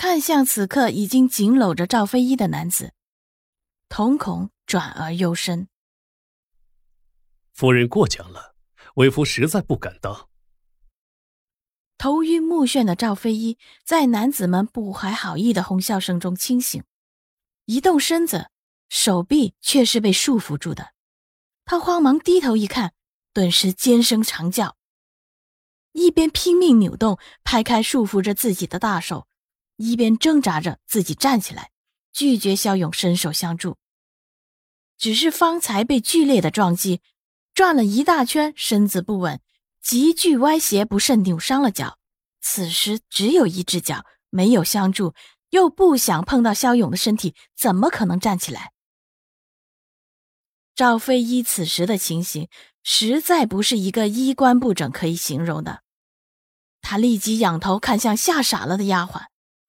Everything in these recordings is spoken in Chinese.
看向此刻已经紧搂着赵飞一的男子，瞳孔转而幽深。夫人过奖了，为夫实在不敢当。头晕目眩的赵飞一在男子们不怀好意的哄笑声中清醒，一动身子，手臂却是被束缚住的。他慌忙低头一看，顿时尖声长叫。一边拼命扭动、拍开束缚着自己的大手，一边挣扎着自己站起来，拒绝肖勇伸手相助。只是方才被剧烈的撞击，转了一大圈，身子不稳，急剧歪斜，不慎扭伤了脚。此时只有一只脚，没有相助，又不想碰到肖勇的身体，怎么可能站起来？赵飞一此时的情形，实在不是一个衣冠不整可以形容的。他立即仰头看向吓傻了的丫鬟，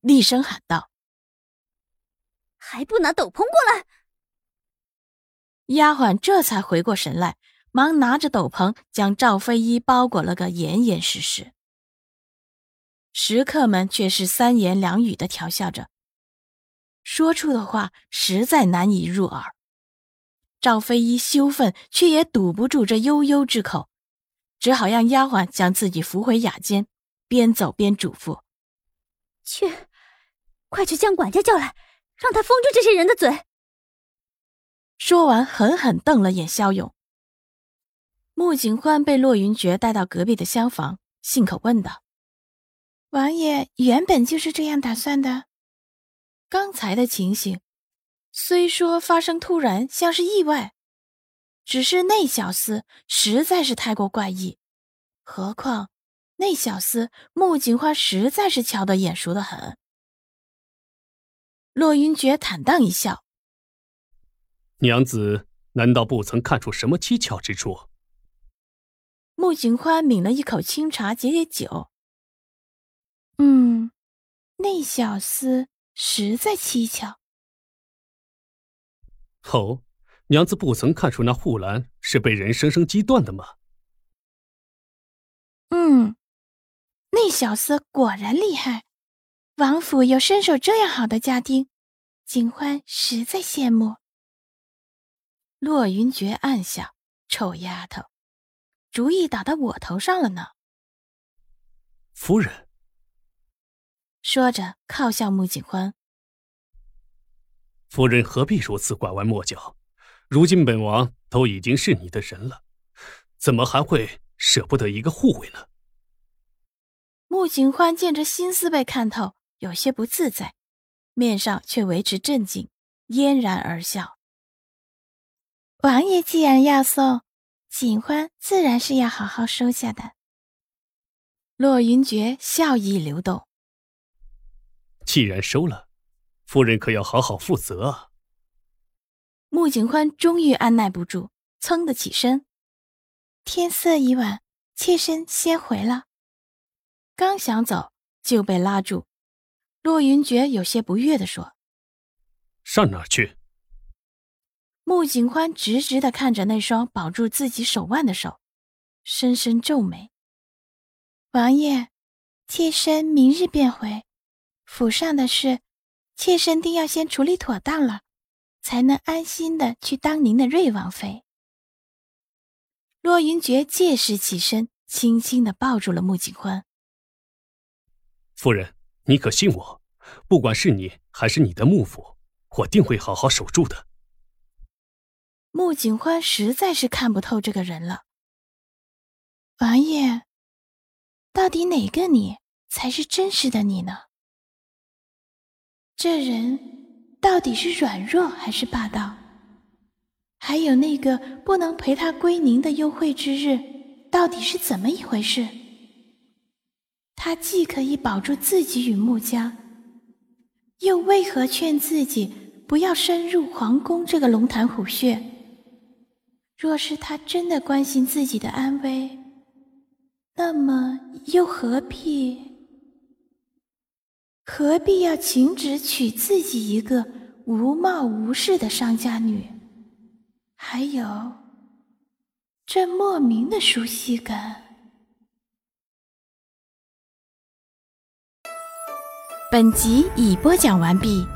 厉声喊道：“还不拿斗篷过来！”丫鬟这才回过神来，忙拿着斗篷将赵飞一包裹了个严严实实。食客们却是三言两语的调笑着，说出的话实在难以入耳。赵飞一羞愤，却也堵不住这悠悠之口，只好让丫鬟将自己扶回雅间，边走边嘱咐：“去，快去将管家叫来，让他封住这些人的嘴。”说完，狠狠瞪了眼肖勇。穆景欢被骆云珏带到隔壁的厢房，信口问道：“王爷原本就是这样打算的？刚才的情形？”虽说发生突然，像是意外，只是那小厮实在是太过怪异。何况那小厮穆景欢实在是瞧得眼熟的很。骆云珏坦荡一笑：“娘子难道不曾看出什么蹊跷之处？”穆景欢抿了一口清茶，解解酒：“嗯，那小厮实在蹊跷。”哦，娘子不曾看出那护栏是被人生生击断的吗？嗯，那小厮果然厉害，王府有身手这样好的家丁，景欢实在羡慕。洛云珏暗笑：“臭丫头，主意打到我头上了呢。”夫人说着，靠向穆景欢。夫人何必如此拐弯抹角？如今本王都已经是你的人了，怎么还会舍不得一个护卫呢？穆景欢见这心思被看透，有些不自在，面上却维持镇静，嫣然而笑。王爷既然要送，锦欢自然是要好好收下的。洛云珏笑意流动。既然收了。夫人可要好好负责啊！穆景欢终于按耐不住，噌的起身。天色已晚，妾身先回了。刚想走，就被拉住。骆云珏有些不悦的说：“上哪儿去？”穆景欢直直的看着那双保住自己手腕的手，深深皱眉：“王爷，妾身明日便回。府上的事。”妾身定要先处理妥当了，才能安心的去当您的瑞王妃。洛云珏借势起身，轻轻的抱住了穆景欢。夫人，你可信我？不管是你还是你的幕府，我定会好好守住的。穆景欢实在是看不透这个人了。王爷，到底哪个你才是真实的你呢？这人到底是软弱还是霸道？还有那个不能陪他归宁的幽会之日，到底是怎么一回事？他既可以保住自己与穆家，又为何劝自己不要深入皇宫这个龙潭虎穴？若是他真的关心自己的安危，那么又何必何必要请旨娶自己一个无貌无势的商家女？还有这莫名的熟悉感。本集已播讲完毕。